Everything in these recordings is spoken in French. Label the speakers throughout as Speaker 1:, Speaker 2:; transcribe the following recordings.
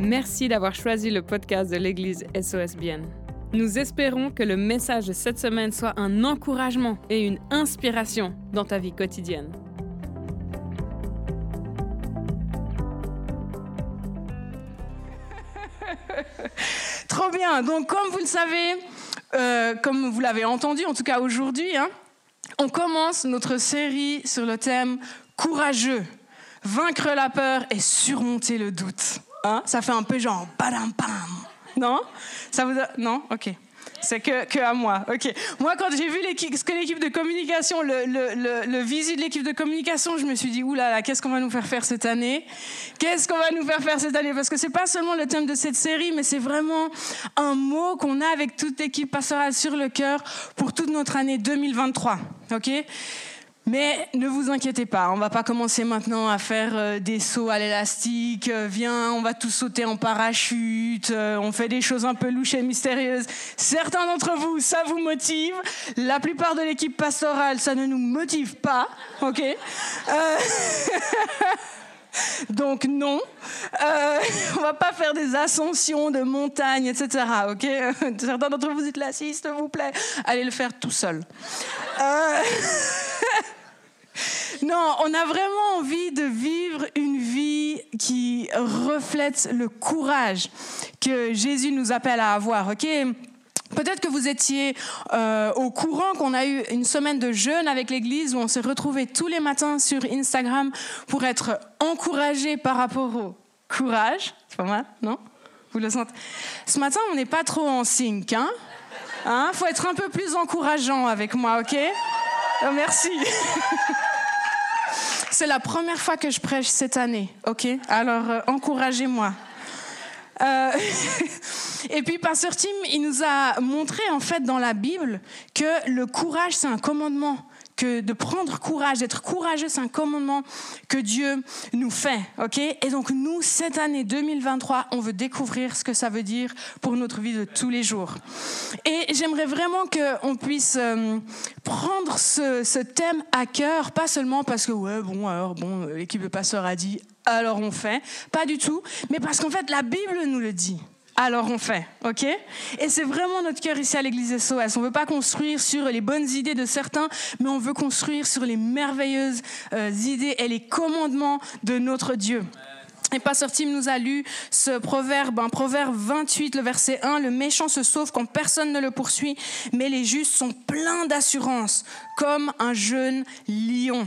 Speaker 1: Merci d'avoir choisi le podcast de l'Église SOSBN. Nous espérons que le message de cette semaine soit un encouragement et une inspiration dans ta vie quotidienne.
Speaker 2: Trop bien. Donc, comme vous le savez, euh, comme vous l'avez entendu, en tout cas aujourd'hui, hein, on commence notre série sur le thème courageux, vaincre la peur et surmonter le doute. Hein? Ça fait un peu genre badam pam. Non? Ça vous Non? Ok. C'est que, que, à moi. Ok. Moi, quand j'ai vu ce que l'équipe de communication, le, le, visite de l'équipe de communication, je me suis dit, oulala, qu'est-ce qu'on va nous faire faire cette année? Qu'est-ce qu'on va nous faire faire cette année? Parce que c'est pas seulement le thème de cette série, mais c'est vraiment un mot qu'on a avec toute l'équipe pastorale sur le cœur pour toute notre année 2023. Ok? Mais ne vous inquiétez pas, on va pas commencer maintenant à faire euh, des sauts à l'élastique. Euh, viens, on va tous sauter en parachute. Euh, on fait des choses un peu louches et mystérieuses. Certains d'entre vous, ça vous motive. La plupart de l'équipe pastorale, ça ne nous motive pas. Ok? Donc non, euh, on va pas faire des ascensions de montagnes, etc. Certains d'entre vous dites là, s'il vous plaît, allez le faire tout seul. Euh... Non, on a vraiment envie de vivre une vie qui reflète le courage que Jésus nous appelle à avoir, ok? Peut-être que vous étiez euh, au courant qu'on a eu une semaine de jeûne avec l'Église où on s'est retrouvés tous les matins sur Instagram pour être encouragés par rapport au courage. C'est pas mal, non? Vous le sentez? Ce matin, on n'est pas trop en sync, hein? Hein? Faut être un peu plus encourageant avec moi, ok? Oh, Merci. C'est la première fois que je prêche cette année, ok? Alors, euh, encouragez-moi. Euh, et puis, Pasteur Tim, il nous a montré, en fait, dans la Bible, que le courage, c'est un commandement que de prendre courage, d'être courageux, c'est un commandement que Dieu nous fait. ok? Et donc nous, cette année 2023, on veut découvrir ce que ça veut dire pour notre vie de tous les jours. Et j'aimerais vraiment qu'on puisse euh, prendre ce, ce, thème à cœur, pas seulement parce que, ouais, bon, alors, bon, l'équipe de passeurs a dit, alors on fait. Pas du tout, mais parce qu'en fait, la Bible nous le dit alors on fait, ok? Et c'est vraiment notre cœur ici à l'Église SOS. On ne veut pas construire sur les bonnes idées de certains, mais on veut construire sur les merveilleuses euh, idées et les commandements de notre Dieu. Et Pasteur Tim nous a lu ce proverbe, un proverbe 28, le verset 1, le méchant se sauve quand personne ne le poursuit, mais les justes sont pleins d'assurance, comme un jeune lion.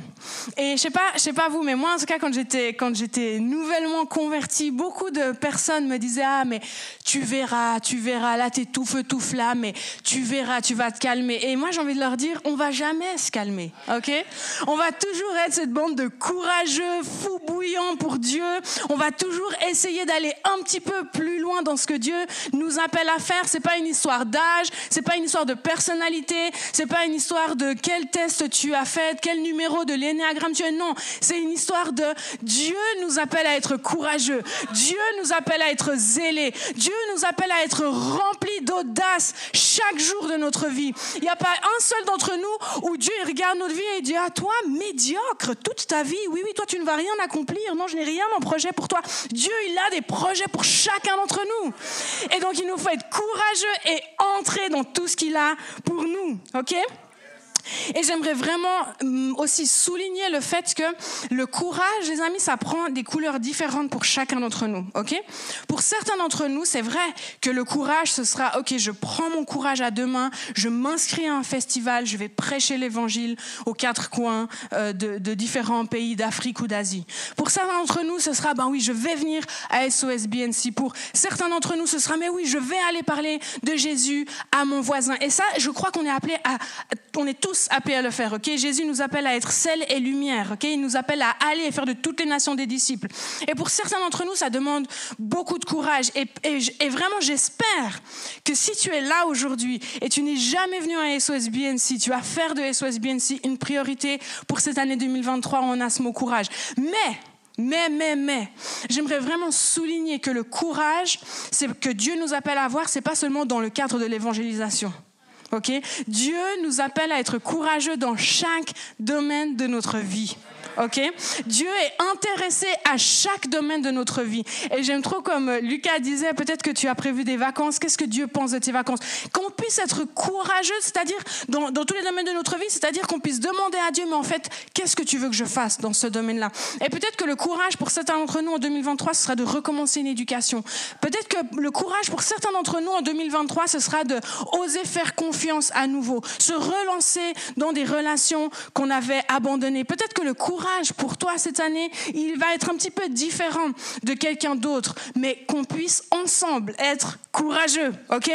Speaker 2: Et je sais pas, je sais pas vous, mais moi en tout cas quand j'étais quand j'étais nouvellement converti, beaucoup de personnes me disaient ah mais tu verras, tu verras, là t'es tout feu tout flamme, mais tu verras, tu vas te calmer. Et moi j'ai envie de leur dire on va jamais se calmer, ok? On va toujours être cette bande de courageux, fous bouillants pour Dieu va toujours essayer d'aller un petit peu plus loin dans ce que Dieu nous appelle à faire. C'est pas une histoire d'âge, c'est pas une histoire de personnalité, c'est pas une histoire de quel test tu as fait, quel numéro de l'énéagramme tu es. Non, c'est une histoire de Dieu nous appelle à être courageux. Dieu nous appelle à être zélé. Dieu nous appelle à être rempli d'audace chaque jour de notre vie. Il n'y a pas un seul d'entre nous où Dieu regarde notre vie et dit à ah, toi médiocre toute ta vie. Oui oui, toi tu ne vas rien accomplir. Non, je n'ai rien en projet pour toi. Dieu, il a des projets pour chacun d'entre nous. Et donc, il nous faut être courageux et entrer dans tout ce qu'il a pour nous. OK? Et j'aimerais vraiment hum, aussi souligner le fait que le courage, les amis, ça prend des couleurs différentes pour chacun d'entre nous. Ok? Pour certains d'entre nous, c'est vrai que le courage, ce sera ok, je prends mon courage à deux mains, je m'inscris à un festival, je vais prêcher l'évangile aux quatre coins euh, de, de, différents pays d'Afrique ou d'Asie. Pour certains d'entre nous, ce sera ben oui, je vais venir à SOS BNC. Pour certains d'entre nous, ce sera mais oui, je vais aller parler de Jésus à mon voisin. Et ça, je crois qu'on est appelé à, on est tous appelés à le faire. Ok, Jésus nous appelle à être sel et lumière. Ok, il nous appelle à aller et faire de toutes les nations des disciples. Et pour certains d'entre nous, ça demande beaucoup de courage. Et, vraiment, j'espère que si tu es là aujourd'hui et tu n'es jamais venu à SOS BNC, tu vas faire de SOS BNC une priorité pour cette année 2023. On a ce mot courage. Mais mais, mais, mais, j'aimerais vraiment souligner que le courage, c'est que Dieu nous appelle à avoir, c'est pas seulement dans le cadre de l'évangélisation. Dieu nous appelle à être courageux dans chaque domaine de notre vie. Ok? Dieu est intéressé à chaque domaine de notre vie. Et j'aime trop comme Lucas disait, peut-être que tu as prévu des vacances, qu'est-ce que Dieu pense de tes vacances? Qu'on puisse être courageux, c'est-à-dire dans, dans, tous les domaines de notre vie, c'est-à-dire qu'on puisse demander à Dieu, mais en fait, qu'est-ce que tu veux que je fasse dans ce domaine-là? Et peut-être que le courage pour certains d'entre nous en 2023, ce sera de recommencer une éducation. Peut-être que le courage pour certains d'entre nous en 2023, ce sera de oser faire confiance à nouveau, se relancer dans des relations qu'on avait abandonnées. Peut-être que le courage pour toi cette année, il va être un petit peu différent de quelqu'un d'autre, mais qu'on puisse ensemble être courageux, ok?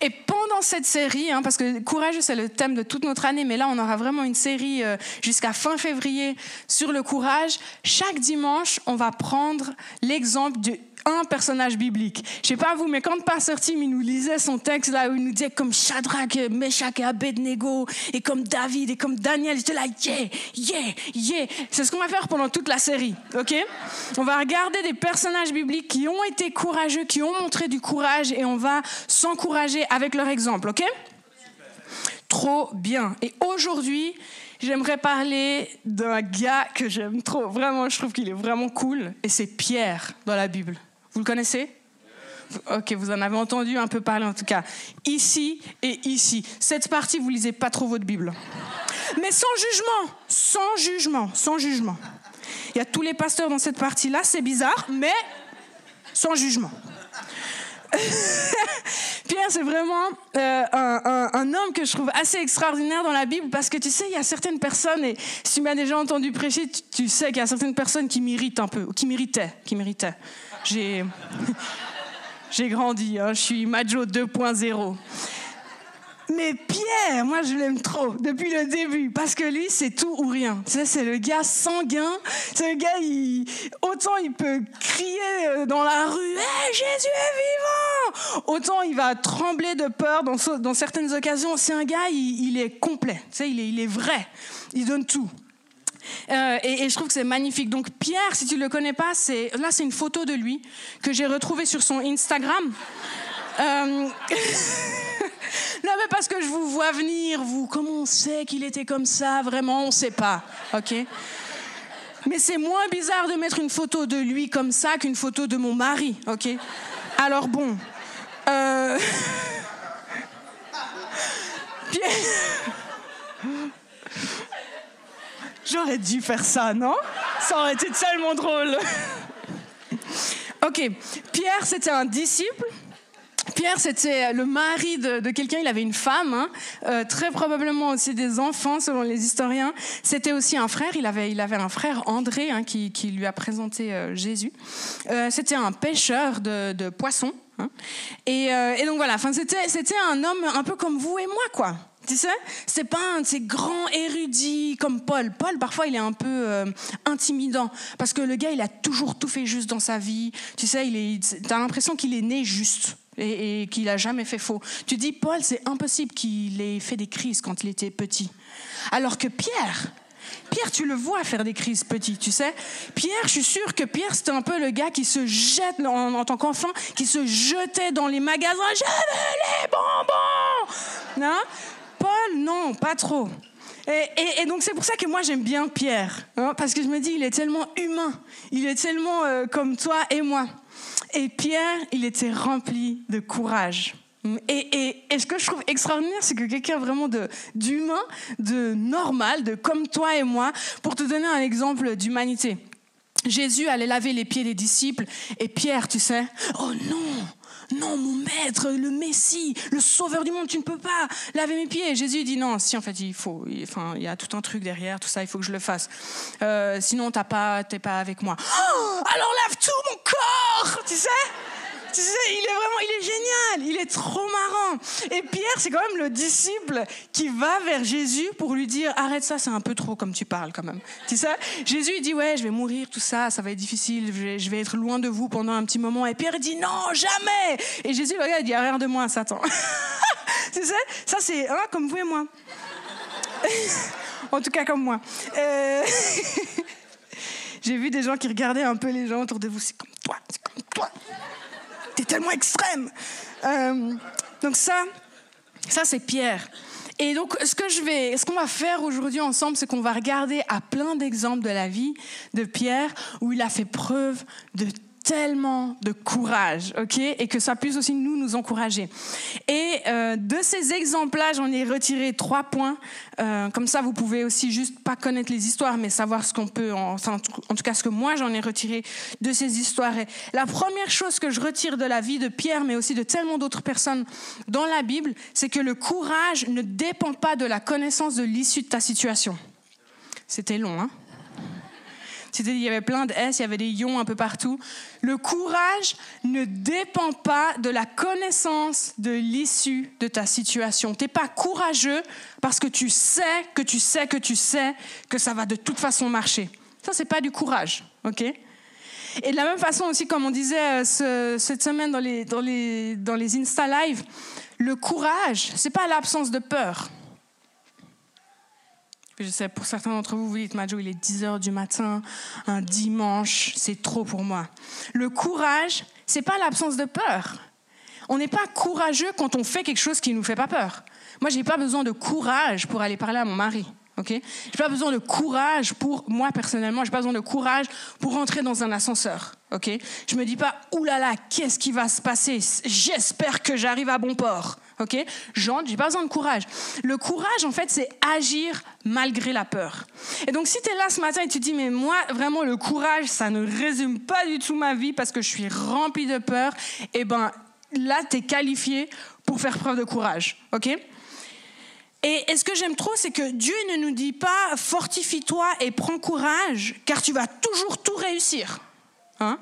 Speaker 2: Et pendant cette série, hein, parce que courageux c'est le thème de toute notre année, mais là on aura vraiment une série euh, jusqu'à fin février sur le courage. Chaque dimanche, on va prendre l'exemple du un personnage biblique. Je sais pas vous, mais quand Pasteur Tim il nous lisait son texte là où il nous disait comme Shadrach, Meshach et Abednego et comme David et comme Daniel, j'étais là yeah, yeah, yeah. C'est ce qu'on va faire pendant toute la série, ok? On va regarder des personnages bibliques qui ont été courageux, qui ont montré du courage et on va s'encourager avec leur exemple, ok? Trop bien. Et aujourd'hui, j'aimerais parler d'un gars que j'aime trop. Vraiment, je trouve qu'il est vraiment cool. Et c'est Pierre dans la Bible. Vous le connaissez? Ok, vous en avez entendu un peu parler en tout cas. Ici et ici. Cette partie, vous lisez pas trop votre Bible. Mais sans jugement, sans jugement, sans jugement. Il y a tous les pasteurs dans cette partie-là, c'est bizarre, mais sans jugement. Pierre, c'est vraiment euh, un, homme que je trouve assez extraordinaire dans la Bible parce que tu sais, il y a certaines personnes, et si tu m'as déjà entendu prêcher, tu, sais qu'il y a certaines personnes qui m'irritent un peu, ou qui m'irritaient, qui m'irritaient. J'ai, j'ai grandi, hein, je suis Majo 2.0. Mais Pierre, moi je l'aime trop depuis le début parce que lui c'est tout ou rien. Tu sais, c'est le gars sanguin. C'est le gars, il, autant il peut crier euh, dans la rue Jésus est vivant Autant il va trembler de peur dans, dans certaines occasions. C'est un gars, il, est complet. Tu sais, il il est vrai. Il donne tout. Euh, et, je trouve que c'est magnifique. Donc Pierre, si tu ne le connais pas, c'est là c'est une photo de lui que j'ai retrouvée sur son Instagram. Euh, non mais parce que je vous vois venir, vous, comment on sait qu'il était comme ça? Vraiment, on ne sait pas, ok? Mais c'est moins bizarre de mettre une photo de lui comme ça qu'une photo de mon mari, ok? Alors bon, euh... Pierre... J'aurais dû faire ça, non? Ça aurait été tellement drôle. ok, Pierre, c'était un disciple. Pierre, c'était le mari de, quelqu'un, il avait une femme, hein. euh, très probablement aussi des enfants selon les historiens. C'était aussi un frère, il avait, il avait un frère André hein, qui, lui a présenté euh, Jésus. Euh, c'était un pêcheur de, poissons. Hein. Et, et, donc voilà, c'était un homme un peu comme vous et moi, quoi. Tu sais, c'est pas un de ces grands érudits comme Paul. Paul, parfois, il est un peu euh, intimidant parce que le gars, il a toujours tout fait juste dans sa vie. Tu sais, il est, t'as l'impression qu'il est né juste et, qu'il a jamais fait faux. Tu dis, Paul, c'est impossible qu'il ait fait des crises quand il était petit. Alors que Pierre, Pierre, tu le vois faire des crises petit, tu sais. Pierre, je suis sûre que Pierre, c'était un peu le gars qui se jette en, en tant qu'enfant, qui se jetait dans les magasins. Je veux les bonbons! Non? Paul, non, pas trop. Et, donc c'est pour ça que moi j'aime bien Pierre, hein, parce que je me dis il est tellement humain, il est tellement euh, comme toi et moi. Et Pierre, il était rempli de courage. Et, et, ce que je trouve extraordinaire, c'est que quelqu'un vraiment d'humain, de normal, de comme toi et moi, pour te donner un exemple d'humanité. Jésus allait laver les pieds des disciples et Pierre, tu sais, oh non, non, mon maître, le Messie, le sauveur du monde, tu ne peux pas laver mes pieds. Jésus dit non, si en fait il faut, enfin il y a tout un truc derrière, tout ça, il faut que je le fasse. Euh, sinon t'as pas, t'es pas avec moi. Oh, alors lave tout mon corps, tu sais, il est vraiment, il est génial, il est trop marrant. Et Pierre, c'est quand même le disciple qui va vers Jésus pour lui dire arrête ça, c'est un peu trop comme tu parles quand même. Tu sais, Jésus il dit ouais, je vais mourir, tout ça, ça va être difficile, je vais, être loin de vous pendant un petit moment. Et Pierre dit non, jamais. Et Jésus regarde, il dit arrière de moi, Satan. tu sais, ça c'est hein, comme vous et moi. en tout cas comme moi. Euh, j'ai vu des gens qui regardaient un peu les gens autour de vous, c'est comme toi, c'est comme toi tellement extrême. Euh, donc ça, ça c'est Pierre. Et donc, ce que je vais, ce qu'on va faire aujourd'hui ensemble, c'est qu'on va regarder à plein d'exemples de la vie de Pierre où il a fait preuve de tellement de courage, ok Et que ça puisse aussi nous nous encourager. Et euh, de ces exemples-là, j'en ai retiré trois points. Euh, comme ça, vous pouvez aussi juste pas connaître les histoires, mais savoir ce qu'on peut, en, en, tout cas ce que moi j'en ai retiré de ces histoires. La première chose que je retire de la vie de Pierre, mais aussi de tellement d'autres personnes dans la Bible, c'est que le courage ne dépend pas de la connaissance de l'issue de ta situation. C'était long, hein? Il y avait plein de S, il y avait des ions un peu partout. Le courage ne dépend pas de la connaissance de l'issue de ta situation. Tu n'es pas courageux parce que tu sais que tu sais que tu sais que ça va de toute façon marcher. Ça, c'est pas du courage, ok? Et de la même façon aussi, comme on disait euh, cette semaine dans les, dans les, dans les Insta Live, le courage, c'est pas l'absence de peur. Je sais, pour certains d'entre vous, vous dites, Majo, il est 10 heures du matin, un dimanche, c'est trop pour moi. Le courage, c'est pas l'absence de peur. On n'est pas courageux quand on fait quelque chose qui ne nous fait pas peur. Moi, je n'ai pas besoin de courage pour aller parler à mon mari. Ok? J'ai pas besoin de courage pour moi personnellement. J'ai pas besoin de courage pour rentrer dans un ascenseur. Ok? Je me dis pas oulala, qu'est-ce qui va se passer? J'espère que j'arrive à bon port. Ok? J'entre, j'ai pas besoin de courage. Le courage, en fait, c'est agir malgré la peur. Et donc, si tu es là ce matin et tu te dis, mais moi, vraiment, le courage, ça ne résume pas du tout ma vie parce que je suis rempli de peur, eh ben là, tu es qualifié pour faire preuve de courage. Ok? Et, ce que j'aime trop, c'est que Dieu ne nous dit pas fortifie-toi et prends courage, car tu vas toujours tout réussir. Hein?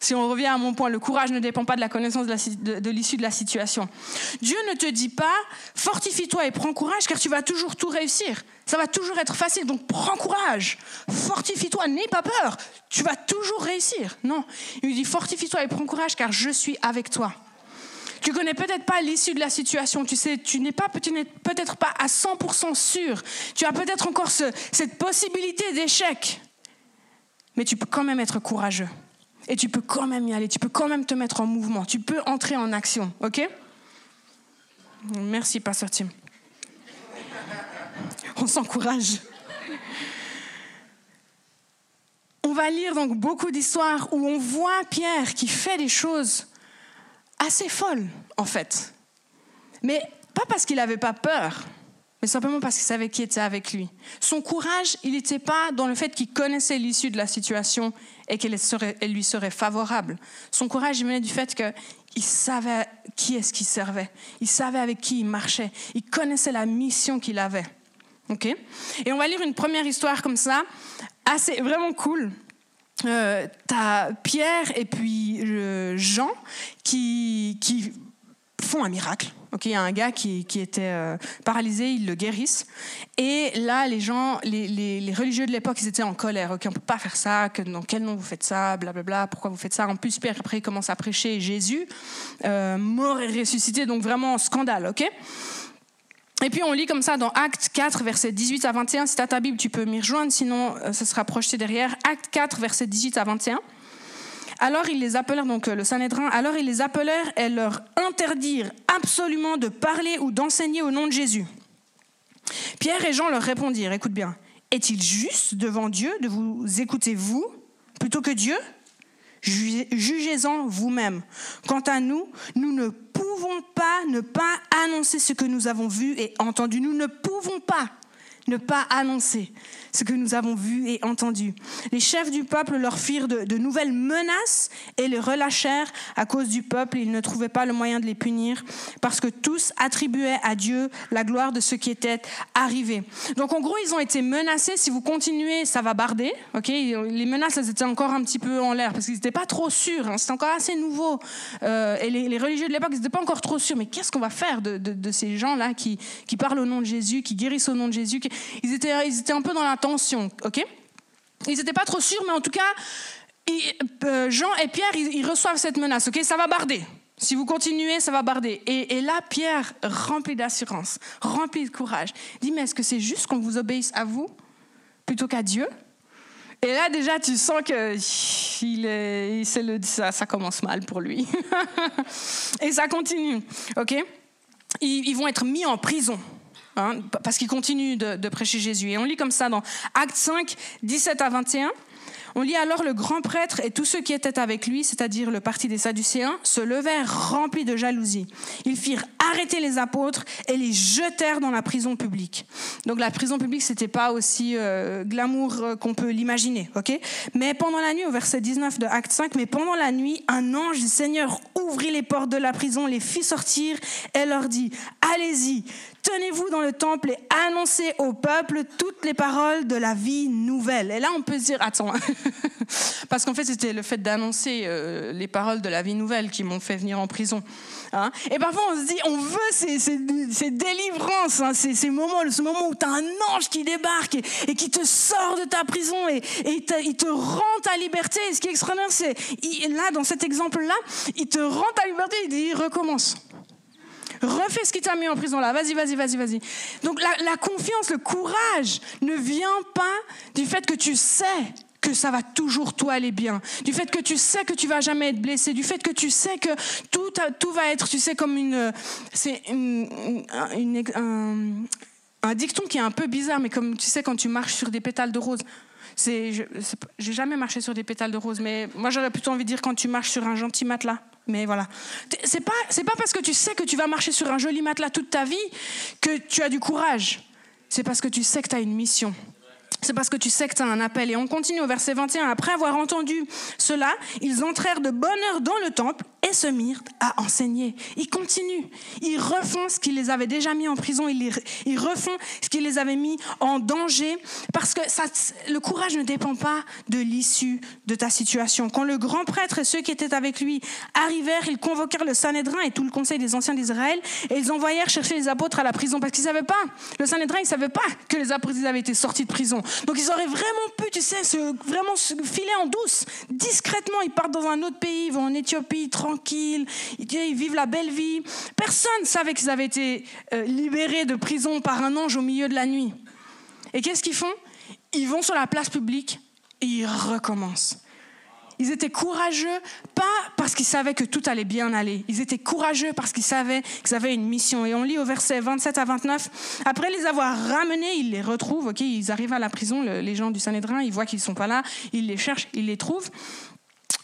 Speaker 2: Si on revient à mon point, le courage ne dépend pas de la connaissance de l'issue de, la situation. Dieu ne te dit pas fortifie-toi et prends courage, car tu vas toujours tout réussir. Ça va toujours être facile, donc prends courage. Fortifie-toi, n'aie pas peur. Tu vas toujours réussir. Non, il lui dit fortifie-toi et prends courage, car je suis avec toi. Tu connais peut-être pas l'issue de la situation. Tu sais, tu n'es pas, peut-être pas à 100% sûr. Tu as peut-être encore cette possibilité d'échec. Mais tu peux quand même être courageux. Et tu peux quand même y aller. Tu peux quand même te mettre en mouvement. Tu peux entrer en action. OK? Merci, Pasteur Tim. On s'encourage. On va lire donc beaucoup d'histoires où on voit Pierre qui fait des choses assez folle, en fait. Mais pas parce qu'il n'avait pas peur, mais simplement parce qu'il savait qui était avec lui. Son courage, il n'était pas dans le fait qu'il connaissait l'issue de la situation et qu'elle lui serait favorable. Son courage, il venait du fait qu'il savait qui est-ce qu'il servait. Il savait avec qui il marchait. Il connaissait la mission qu'il avait. OK? Et on va lire une première histoire comme ça, assez vraiment cool euh, tu as Pierre et puis euh, Jean qui, qui font un miracle. Il y a un gars qui, était euh, paralysé, ils le guérissent. Et là, les gens, les, religieux de l'époque, ils étaient en colère. Ok, on ne peut pas faire ça, que, dans quel nom vous faites ça, blablabla, pourquoi vous faites ça? En plus, Pierre, après, il commence à prêcher Jésus, euh, mort et ressuscité, donc vraiment scandale. et puis on lit comme ça dans Acte 4, versets 18 à 21. Si tu as ta Bible, tu peux m'y rejoindre, sinon euh, ça sera projeté derrière. Acte 4, versets 18 à 21. Alors ils les appelèrent, donc euh, le Sanhédrin, alors ils les appelèrent et leur interdirent absolument de parler ou d'enseigner au nom de Jésus. Pierre et Jean leur répondirent, écoute bien, est-il juste devant Dieu de vous écouter vous plutôt que Dieu? Jugez-en vous-même. Quant à nous, nous ne pouvons pas ne pas annoncer ce que nous avons vu et entendu. Nous ne pouvons pas ne pas annoncer ce que nous avons vu et entendu. Les chefs du peuple leur firent de, nouvelles menaces et les relâchèrent à cause du peuple. Ils ne trouvaient pas le moyen de les punir parce que tous attribuaient à Dieu la gloire de ce qui était arrivé. Donc en gros, ils ont été menacés. Si vous continuez, ça va barder. Ok, les menaces, elles étaient encore un petit peu en l'air parce qu'ils n'étaient pas trop sûrs. Hein. C'était encore assez nouveau. Euh, et les, religieux de l'époque, ils n'étaient pas encore trop sûrs. Mais qu'est-ce qu'on va faire de, ces gens-là qui parlent au nom de Jésus, qui guérissent au nom de Jésus ils, étaient, ils étaient un peu dans la ok? Ils n'étaient pas trop sûrs, mais en tout cas, euh, Jean et Pierre, ils, reçoivent cette menace, ok? Ça va barder. Si vous continuez, ça va barder. Et, là, Pierre, rempli d'assurance, rempli de courage, dit, mais est-ce que c'est juste qu'on vous obéisse à vous plutôt qu'à Dieu? Et là, déjà, tu sens que il est, le, ça, commence mal pour lui. et ça continue, ok? Ils vont être mis en prison. Hein, parce qu'il continue de, prêcher Jésus. Et on lit comme ça dans Acte 5, 17 à 21. On lit alors le grand prêtre et tous ceux qui étaient avec lui, c'est-à-dire le parti des Sadducéens, se levèrent remplis de jalousie. Ils firent arrêter les apôtres et les jetèrent dans la prison publique. Donc la prison publique, c'était pas aussi euh, glamour euh, qu'on peut l'imaginer, ok? Mais pendant la nuit, au verset 19 de Acte 5, mais pendant la nuit, un ange du Seigneur ouvrit les portes de la prison, les fit sortir et leur dit Allez-y, tenez-vous dans le temple et annoncez au peuple toutes les paroles de la vie nouvelle. Et là, on peut se dire, attends, parce qu'en fait, c'était le fait d'annoncer euh, les paroles de la vie nouvelle qui m'ont fait venir en prison. Hein. Et parfois, on se dit, on veut ces, ces, délivrances, hein, ces, moments, ce moment où tu as un ange qui débarque et, qui te sort de ta prison et, et il te rend ta liberté. Et ce qui est extraordinaire, c'est, là, dans cet exemple-là, il te rend ta liberté, il dit, recommence. Refais ce qui t'a mis en prison là. Vas-y, vas-y, vas-y, vas-y. Donc la, confiance, le courage ne vient pas du fait que tu sais que ça va toujours tout aller bien, du fait que tu sais que tu vas jamais être blessé, du fait que tu sais que tout, va être, tu sais, comme une, c'est un, dicton qui est un peu bizarre, mais comme tu sais quand tu marches sur des pétales de rose. J'ai jamais marché sur des pétales de rose, mais moi j'aurais plutôt envie de dire quand tu marches sur un gentil matelas. Mais voilà, c'est pas c'est pas parce que tu sais que tu vas marcher sur un joli matelas toute ta vie que tu as du courage. C'est parce que tu sais que tu as une mission. C'est parce que tu sais que tu as un appel. Et on continue au verset 21. Après avoir entendu cela, ils entrèrent de bonne heure dans le temple et se mirent à enseigner. Ils continuent. Ils refont ce qui les avait déjà mis en prison. Ils, refont ce qui les avait mis en danger. Parce que le courage ne dépend pas de l'issue de ta situation. Quand le grand prêtre et ceux qui étaient avec lui arrivèrent, ils convoquèrent le Sanhédrin et tout le conseil des anciens d'Israël et ils envoyèrent chercher les apôtres à la prison parce qu'ils ne savaient pas. Le Sanhédrin, ils ne savaient pas que les apôtres avaient été sortis de prison. Donc ils auraient vraiment pu, tu sais, se, vraiment filer en douce, discrètement. Ils partent dans un autre pays, ils vont en Éthiopie, tranquille, ils, vivent la belle vie. Personne ne savait qu'ils avaient été euh, libérés de prison par un ange au milieu de la nuit. Et qu'est-ce qu'ils font? Ils vont sur la place publique et ils recommencent. Ils étaient courageux, pas parce qu'ils savaient que tout allait bien aller. Ils étaient courageux parce qu'ils savaient qu'ils avaient une mission. Et on lit au verset 27 à 29, après les avoir ramenés, ils les retrouvent. Ils arrivent à la prison, les gens du Sanhédrin, ils voient qu'ils ne sont pas là, ils les cherchent, ils les trouvent.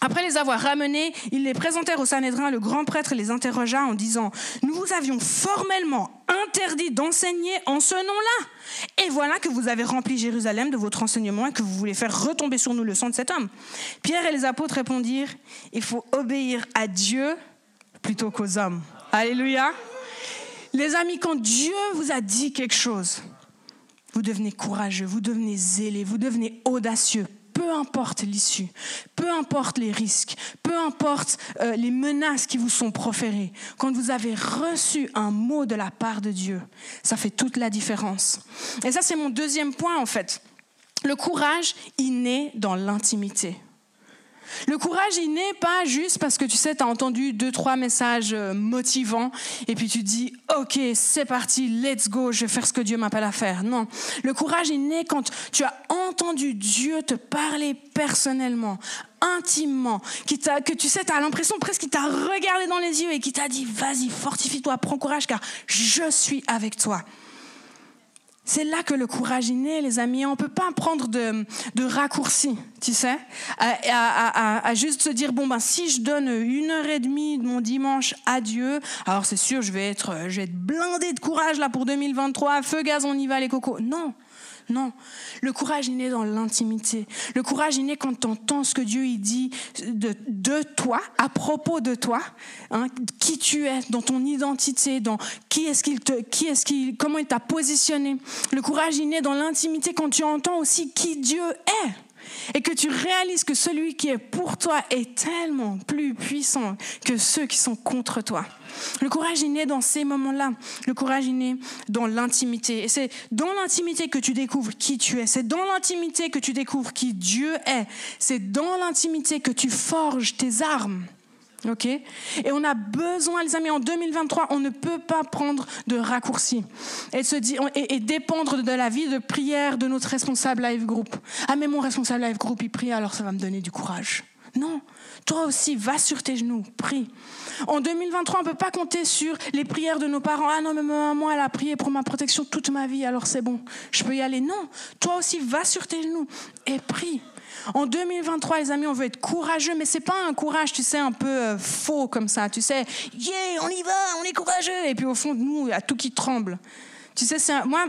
Speaker 2: Après les avoir ramenés, ils les présentèrent au Sanhédrin. Le grand prêtre les interrogea en disant Nous vous avions formellement interdit d'enseigner en ce nom-là. Et voilà que vous avez rempli Jérusalem de votre enseignement et que vous voulez faire retomber sur nous le sang de cet homme. Pierre et les apôtres répondirent Il faut obéir à Dieu plutôt qu'aux hommes. Alléluia. Les amis, quand Dieu vous a dit quelque chose, vous devenez courageux, vous devenez zélé, vous devenez audacieux peu importe l'issue, peu importe les risques, peu importe euh, les menaces qui vous sont proférées, quand vous avez reçu un mot de la part de Dieu, ça fait toute la différence. Et ça, c'est mon deuxième point, en fait. Le courage, il naît dans l'intimité. Le courage, il n'est pas juste parce que tu sais, tu as entendu deux, trois messages euh, motivants et puis tu dis, OK, c'est parti, let's go, je vais faire ce que Dieu m'appelle à faire. Non. Le courage, il naît quand tu as entendu Dieu te parler personnellement, intimement, qui que tu sais, tu as l'impression presque qu'il t'a regardé dans les yeux et qui t'a dit, vas-y, fortifie-toi, prends courage car je suis avec toi. C'est là que le courage est né, les amis. On ne peut pas prendre de, de raccourcis, tu sais, à, juste se dire, bon, ben, si je donne une heure et demie de mon dimanche à Dieu, alors c'est sûr, je vais, être, je vais être blindé de courage là pour 2023, feu gaz, on y va les cocos. Non, non. Le courage, il naît dans l'intimité. Le courage, il naît quand tu entends ce que Dieu il dit de, toi, à propos de toi, hein, qui tu es, dans ton identité, dans qui est-ce qu'il te, qui est-ce qu'il, comment il t'a positionné. Le courage, il naît dans l'intimité quand tu entends aussi qui Dieu est et que tu réalises que celui qui est pour toi est tellement plus puissant que ceux qui sont contre toi. Le courage est né dans ces moments-là. Le courage est né dans l'intimité. Et c'est dans l'intimité que tu découvres qui tu es. C'est dans l'intimité que tu découvres qui Dieu est. C'est dans l'intimité que tu forges tes armes. OK? Et on a besoin, les amis, en 2023, on ne peut pas prendre de raccourcis et, se dire, et, dépendre de la vie de prière de notre responsable live group. Ah, mais mon responsable live group, il prie, alors ça va me donner du courage. Non, toi aussi, va sur tes genoux, prie. En 2023, on ne peut pas compter sur les prières de nos parents. Ah non, mais maman, elle a prié pour ma protection toute ma vie, alors c'est bon, je peux y aller. Non, toi aussi, va sur tes genoux et prie. En 2023, les amis, on veut être courageux, mais c'est pas un courage, tu sais, un peu euh, faux comme ça. Tu sais, yeah, on y va, on est courageux. Et puis au fond de nous, il y a tout qui tremble. Tu sais, moi,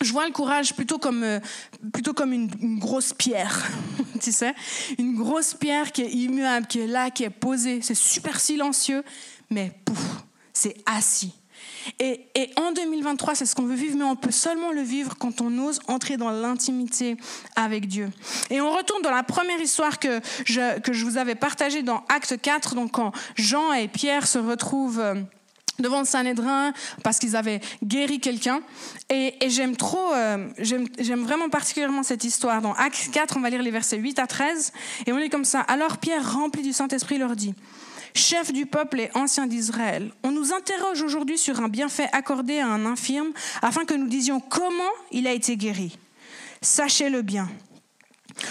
Speaker 2: je vois le courage plutôt comme, euh, plutôt comme une, une, grosse pierre, tu sais, une grosse pierre qui est immuable, qui est là, qui est posée. C'est super silencieux, mais pouf, c'est assis. Et, en 2023, c'est ce qu'on veut vivre, mais on peut seulement le vivre quand on ose entrer dans l'intimité avec Dieu. Et on retourne dans la première histoire que je, que je vous avais partagée dans Acte 4, donc quand Jean et Pierre se retrouvent euh, devant le Sanhédrin parce qu'ils avaient guéri quelqu'un. Et, et j'aime trop, euh, j'aime vraiment particulièrement cette histoire. Dans Acte 4, on va lire les versets 8 à 13. Et on lit comme ça. Alors Pierre, rempli du Saint-Esprit, leur dit chef du peuple et ancien d'Israël, on nous interroge aujourd'hui sur un bienfait accordé à un infirme afin que nous disions comment il a été guéri. Sachez-le bien.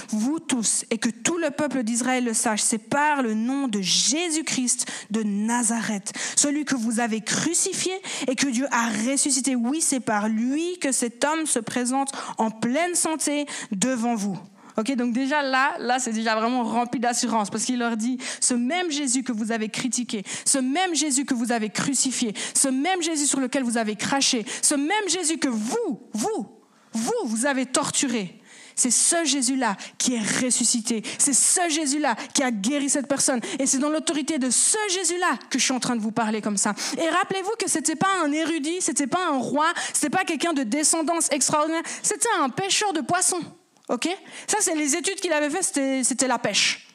Speaker 2: Vous tous, et que tout le peuple d'Israël le sache, c'est par le nom de Jésus-Christ de Nazareth, celui que vous avez crucifié et que Dieu a ressuscité. Oui, c'est par lui que cet homme se présente en pleine santé devant vous. Ok, donc déjà là, là c'est déjà vraiment rempli d'assurance parce qu'il leur dit ce même Jésus que vous avez critiqué, ce même Jésus que vous avez crucifié, ce même Jésus sur lequel vous avez craché, ce même Jésus que vous, vous, vous, vous avez torturé. C'est ce Jésus-là qui est ressuscité. C'est ce Jésus-là qui a guéri cette personne. Et c'est dans l'autorité de ce Jésus-là que je suis en train de vous parler comme ça. Et rappelez-vous que c'était pas un érudit, c'était pas un roi, c'était pas quelqu'un de descendance extraordinaire, c'était un pêcheur de poissons. Ok? Ça, c'est les études qu'il avait faites, c'était la pêche.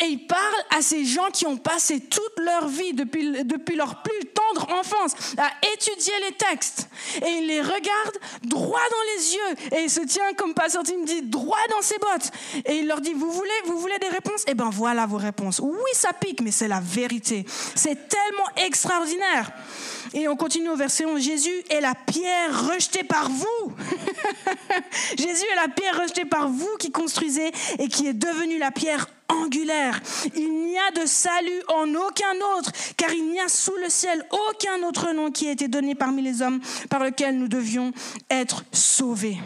Speaker 2: Et il parle à ces gens qui ont passé toute leur vie, depuis, depuis leur plus tendre enfance, à étudier les textes. Et il les regarde droit dans les yeux. Et il se tient, comme Pasteur Tim dit, droit dans ses bottes. Et il leur dit, vous voulez, vous voulez des réponses? Eh bien, voilà vos réponses. Oui, ça pique, mais c'est la vérité. C'est tellement extraordinaire. Et on continue au verset 11. Jésus est la pierre rejetée par vous. Jésus est la pierre rejetée par vous qui construisez et qui est devenue la pierre angulaire. Il n'y a de salut en aucun autre, car il n'y a sous le ciel aucun autre nom qui a été donné parmi les hommes par lequel nous devions être sauvés.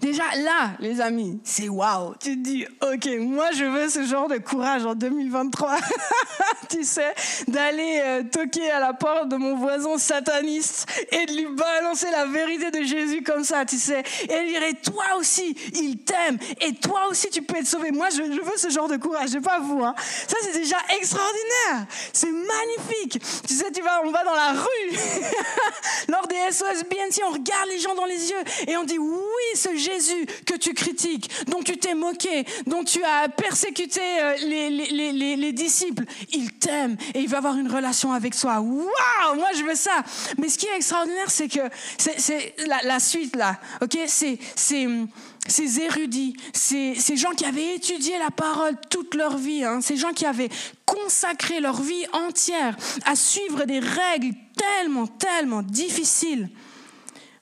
Speaker 2: Déjà là, les amis, c'est waouh. Tu te dis, ok, moi je veux ce genre de courage en 2023. tu sais, d'aller euh, toquer à la porte de mon voisin sataniste et de lui balancer la vérité de Jésus comme ça, tu sais. Et lui dire, toi aussi, il t'aime. Et toi aussi, tu peux être sauvé. Moi, je, veux ce genre de courage. Je pas vous. Hein. Ça, c'est déjà extraordinaire. C'est magnifique. Tu sais, tu vas, on va dans la rue. Lors des SOS BNC, on regarde les gens dans les yeux et on dit, oui, ce Jésus que tu critiques, dont tu t'es moqué, dont tu as persécuté euh, les, les, les, les disciples, il t'aime et il veut avoir une relation avec toi. Waouh, moi je veux ça. Mais ce qui est extraordinaire, c'est que c'est la, la, suite là, ok? C'est ces érudits, ces, ces, gens qui avaient étudié la parole toute leur vie, hein, ces gens qui avaient consacré leur vie entière à suivre des règles tellement, tellement difficiles.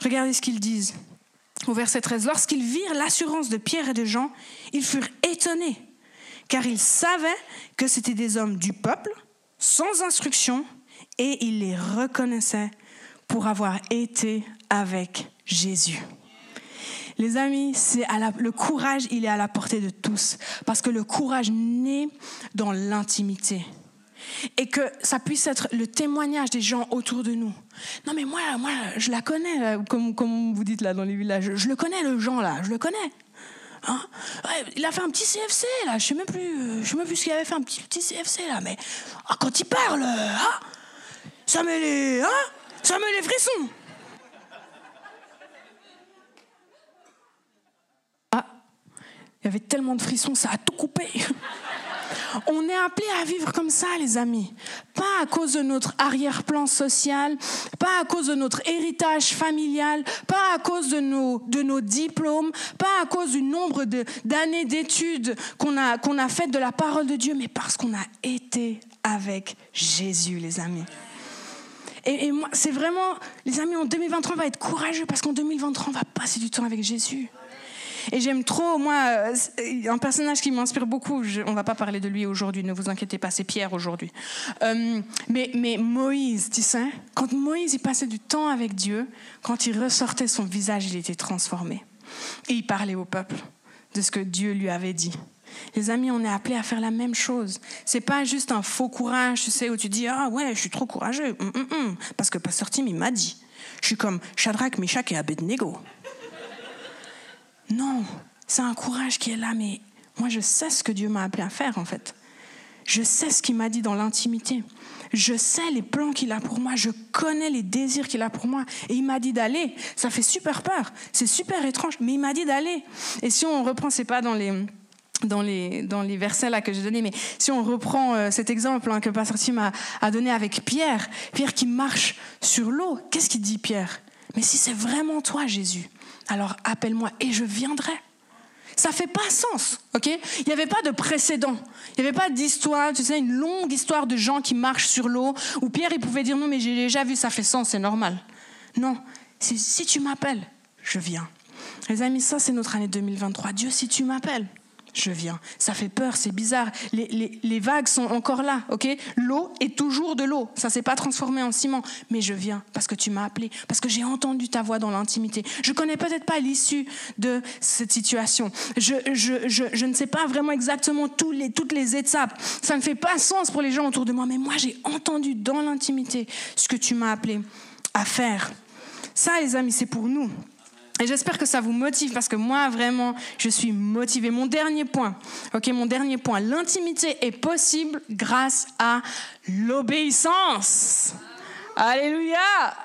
Speaker 2: Regardez ce qu'ils disent au verset 13, lorsqu'ils virent l'assurance de Pierre et de Jean, ils furent étonnés, car ils savaient que c'étaient des hommes du peuple, sans instruction, et ils les reconnaissaient pour avoir été avec Jésus. Les amis, le courage, il est à la portée de tous, parce que le courage naît dans l'intimité et que ça puisse être le témoignage des gens autour de nous. Non mais moi, moi je la connais, comme, vous dites là dans les villages, je, le connais le Jean là, je le connais. Hein? Il a fait un petit CFC là, je sais même sais même plus ce qu'il avait fait un petit, CFC là, mais ah, quand il parle, hein, ça met les, hein, ça met les frissons. Ah, il y avait tellement de frissons, ça a tout coupé. On est appelé à vivre comme ça, les amis. Pas à cause de notre arrière-plan social, pas à cause de notre héritage familial, pas à cause de nos, diplômes, pas à cause du nombre d'années d'études qu'on a, a faites de la parole de Dieu, mais parce qu'on a été avec Jésus, les amis. Et, et moi, c'est vraiment, les amis, en 2023, on va être courageux parce qu'en 2023, on va passer du temps avec Jésus. Et j'aime trop, moi, euh, un personnage qui m'inspire beaucoup. Je, on va pas parler de lui aujourd'hui, ne vous inquiétez pas, c'est Pierre aujourd'hui. Euh, mais, Moïse, tu sais, quand Moïse il passait du temps avec Dieu, quand il ressortait, son visage, il était transformé. Et il parlait au peuple de ce que Dieu lui avait dit. Les amis, on est appelés à faire la même chose. C'est pas juste un faux courage, tu sais, où tu dis ah ouais, je suis trop courageux, hum, hum, hum. parce que Pasteur Tim il m'a dit. Je suis comme Shadrach, Meshach et Abednego. Non, c'est un courage qui est là, mais moi je sais ce que Dieu m'a appelé à faire en fait. Je sais ce qu'il m'a dit dans l'intimité. Je sais les plans qu'il a pour moi. Je connais les désirs qu'il a pour moi. Et il m'a dit d'aller. Ça fait super peur. C'est super étrange, mais il m'a dit d'aller. Et si on reprend, c'est pas dans les dans les, dans les versets là que j'ai donnés, mais si on reprend euh, cet exemple hein, que Pasteur Tim a, donné avec Pierre, Pierre qui marche sur l'eau, qu'est-ce qu'il dit Pierre? Mais si c'est vraiment toi Jésus, alors appelle-moi et je viendrai. Ça fait pas sens, ok? Il n'y avait pas de précédent, il n'y avait pas d'histoire, tu sais, une longue histoire de gens qui marchent sur l'eau où Pierre il pouvait dire non mais j'ai déjà vu, ça fait sens, c'est normal. Non, si tu m'appelles, je viens. Les amis, ça c'est notre année 2023. Dieu, si tu m'appelles, je viens. Ça fait peur, c'est bizarre. Les, vagues sont encore là, ok? L'eau est toujours de l'eau. Ça s'est pas transformé en ciment. Mais je viens parce que tu m'as appelé, parce que j'ai entendu ta voix dans l'intimité. Je connais peut-être pas l'issue de cette situation. Je, je, ne sais pas vraiment exactement tous les, toutes les étapes. Ça ne fait pas sens pour les gens autour de moi. Mais moi, j'ai entendu dans l'intimité ce que tu m'as appelé à faire. Ça, les amis, c'est pour nous. Et j'espère que ça vous motive parce que moi, vraiment, je suis motivée. Mon dernier point, ok, mon dernier point, l'intimité est possible grâce à l'obéissance. Alléluia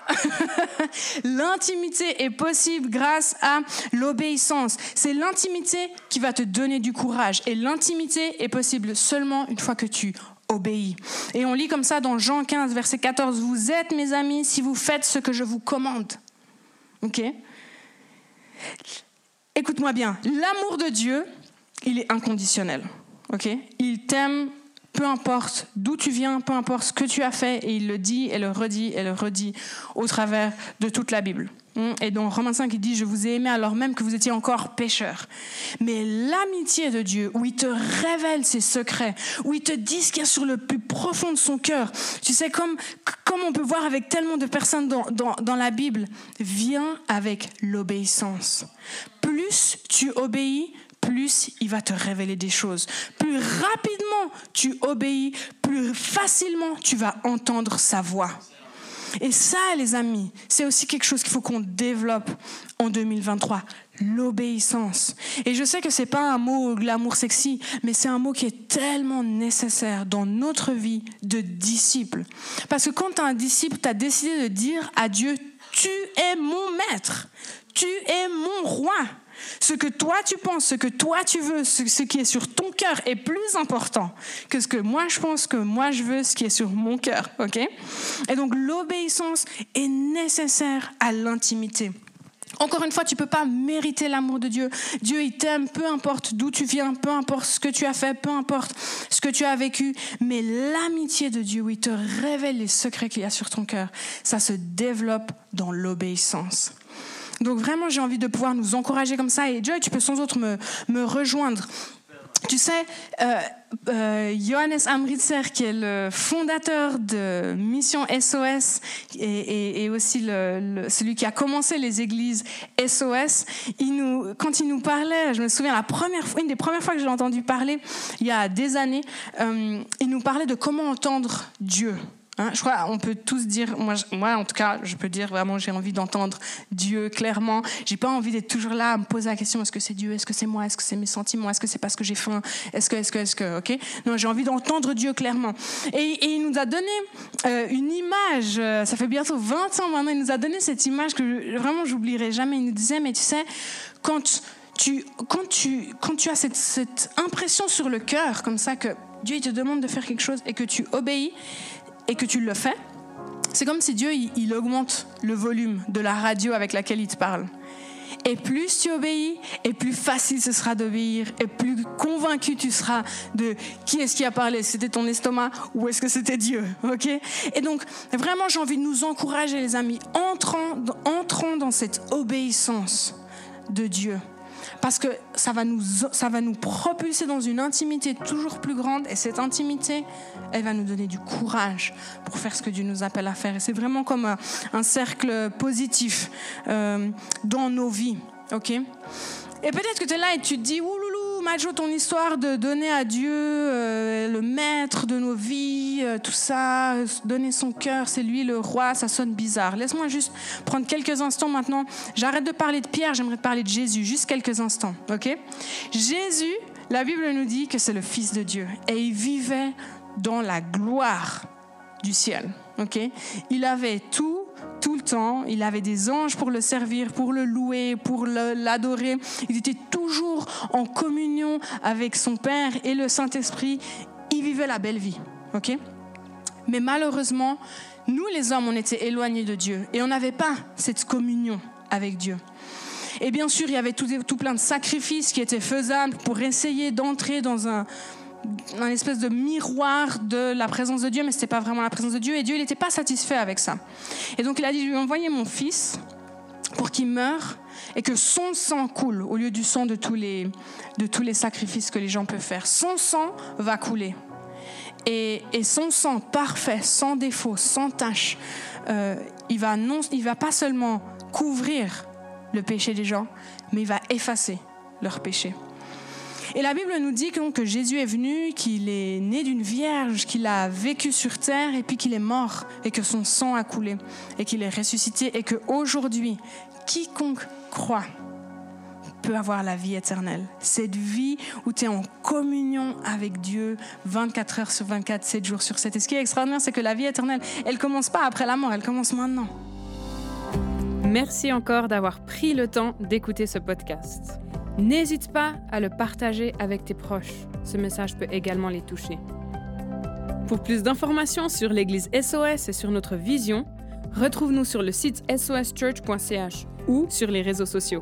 Speaker 2: L'intimité est possible grâce à l'obéissance. C'est l'intimité qui va te donner du courage. Et l'intimité est possible seulement une fois que tu obéis. Et on lit comme ça dans Jean 15, verset 14, Vous êtes mes amis si vous faites ce que je vous commande. OK? Écoute-moi bien, l'amour de Dieu, il est inconditionnel. Ok? Il t'aime peu importe d'où tu viens, peu importe ce que tu as fait, et il le dit et le redit et le redit au travers de toute la Bible. Hmm? Et dans Romains 5, il dit, je vous ai aimé alors même que vous étiez encore pécheurs. Mais l'amitié de Dieu, où il te révèle ses secrets, où il te dit ce qu'il y a sur le plus profond de son cœur, tu sais, comme, comme on peut voir avec tellement de personnes dans, dans, dans la Bible, vient avec l'obéissance. Plus tu obéis, plus il va te révéler des choses. Plus rapidement tu obéis, plus facilement tu vas entendre sa voix. Et ça, les amis, c'est aussi quelque chose qu'il faut qu'on développe en 2023 l'obéissance. Et je sais que c'est pas un mot glamour sexy, mais c'est un mot qui est tellement nécessaire dans notre vie de disciple. Parce que quand tu as un disciple, tu as décidé de dire à Dieu, tu es mon maître, tu es mon roi. Ce que toi tu penses, ce que toi tu veux, ce, qui est sur ton cœur est plus important que ce que moi je pense, que moi je veux, ce qui est sur mon cœur. Ok? Et donc l'obéissance est nécessaire à l'intimité. Encore une fois, tu ne peux pas mériter l'amour de Dieu. Dieu, il t'aime, peu importe d'où tu viens, peu importe ce que tu as fait, peu importe ce que tu as vécu. Mais l'amitié de Dieu, où il te révèle les secrets qu'il y a sur ton cœur, ça se développe dans l'obéissance. Donc vraiment, j'ai envie de pouvoir nous encourager comme ça. Et Joy, tu peux sans autre me, me rejoindre. Tu sais, euh, euh, Johannes Amritzer, qui est le fondateur de Mission SOS et, aussi celui qui a commencé les églises SOS, il nous, quand il nous parlait, je me souviens la première fois, une des premières fois que j'ai entendu parler, il y a des années, euh, il nous parlait de comment entendre Dieu. Hein, je crois on peut tous dire, moi, en tout cas, je peux dire vraiment, j'ai envie d'entendre Dieu clairement. J'ai pas envie d'être toujours là à me poser la question est-ce que c'est Dieu, est-ce que c'est moi, est-ce que c'est mes sentiments, est-ce que c'est parce que j'ai faim, est-ce que, est-ce que, est-ce que, ok? Non, j'ai envie d'entendre Dieu clairement. Et, il nous a donné euh, une image. Euh, ça fait bientôt 20 ans maintenant. Il nous a donné cette image que vraiment j'oublierai jamais. Il nous disait mais tu sais quand tu, quand tu, quand tu as cette, impression sur le cœur, comme ça, que Dieu te demande de faire quelque chose et que tu obéis, et que tu le fais, c'est comme si Dieu, il, augmente le volume de la radio avec laquelle il te parle. Et plus tu obéis, et plus facile ce sera d'obéir, et plus convaincu tu seras de qui est-ce qui a parlé. C'était ton estomac ou est-ce que c'était Dieu, ok? Et donc vraiment, j'ai envie de nous encourager, les amis, entrons, entrons dans cette obéissance de Dieu. Parce que ça va, nous, ça va nous propulser dans une intimité toujours plus grande. Et cette intimité, elle va nous donner du courage pour faire ce que Dieu nous appelle à faire. Et c'est vraiment comme un, cercle positif euh, dans nos vies. OK? Et peut-être que tu es là et tu te dis, Majo, ton histoire de donner à Dieu, euh, le maître de nos vies, euh, tout ça, donner son cœur, c'est lui le roi, ça sonne bizarre. Laisse-moi juste prendre quelques instants maintenant. J'arrête de parler de Pierre, j'aimerais te parler de Jésus, juste quelques instants, ok? Jésus, la Bible nous dit que c'est le Fils de Dieu et il vivait dans la gloire du ciel, ok? Il avait tout tout le temps. Il avait des anges pour le servir, pour le louer, pour l'adorer. Il était toujours en communion avec son Père et le Saint-Esprit. Il vivait la belle vie. OK? Mais malheureusement, nous les hommes, on était éloignés de Dieu et on n'avait pas cette communion avec Dieu. Et bien sûr, il y avait tout, tout plein de sacrifices qui étaient faisables pour essayer d'entrer dans un, un espèce de miroir de la présence de Dieu, mais ce n'était pas vraiment la présence de Dieu. Et Dieu, il n'était pas satisfait avec ça. Et donc, il a dit, je vais envoyer mon fils pour qu'il meure et que son sang coule au lieu du sang de tous les, de tous les sacrifices que les gens peuvent faire. Son sang va couler. Et, et son sang parfait, sans défaut, sans tache, euh, il va non, il va pas seulement couvrir le péché des gens, mais il va effacer leur péché. Et la Bible nous dit que Jésus est venu, qu'il est né d'une vierge, qu'il a vécu sur terre et puis qu'il est mort et que son sang a coulé et qu'il est ressuscité et que aujourd'hui quiconque croit peut avoir la vie éternelle. Cette vie où tu es en communion avec Dieu 24 heures sur 24, 7 jours sur 7. Et ce qui est extraordinaire, c'est que la vie éternelle, elle commence pas après la mort, elle commence maintenant.
Speaker 1: Merci encore d'avoir pris le temps d'écouter ce podcast. N'hésite pas à le partager avec tes proches. Ce message peut également les toucher. Pour plus d'informations sur l'Église SOS et sur notre vision, retrouve-nous sur le site soschurch.ch ou sur les réseaux sociaux.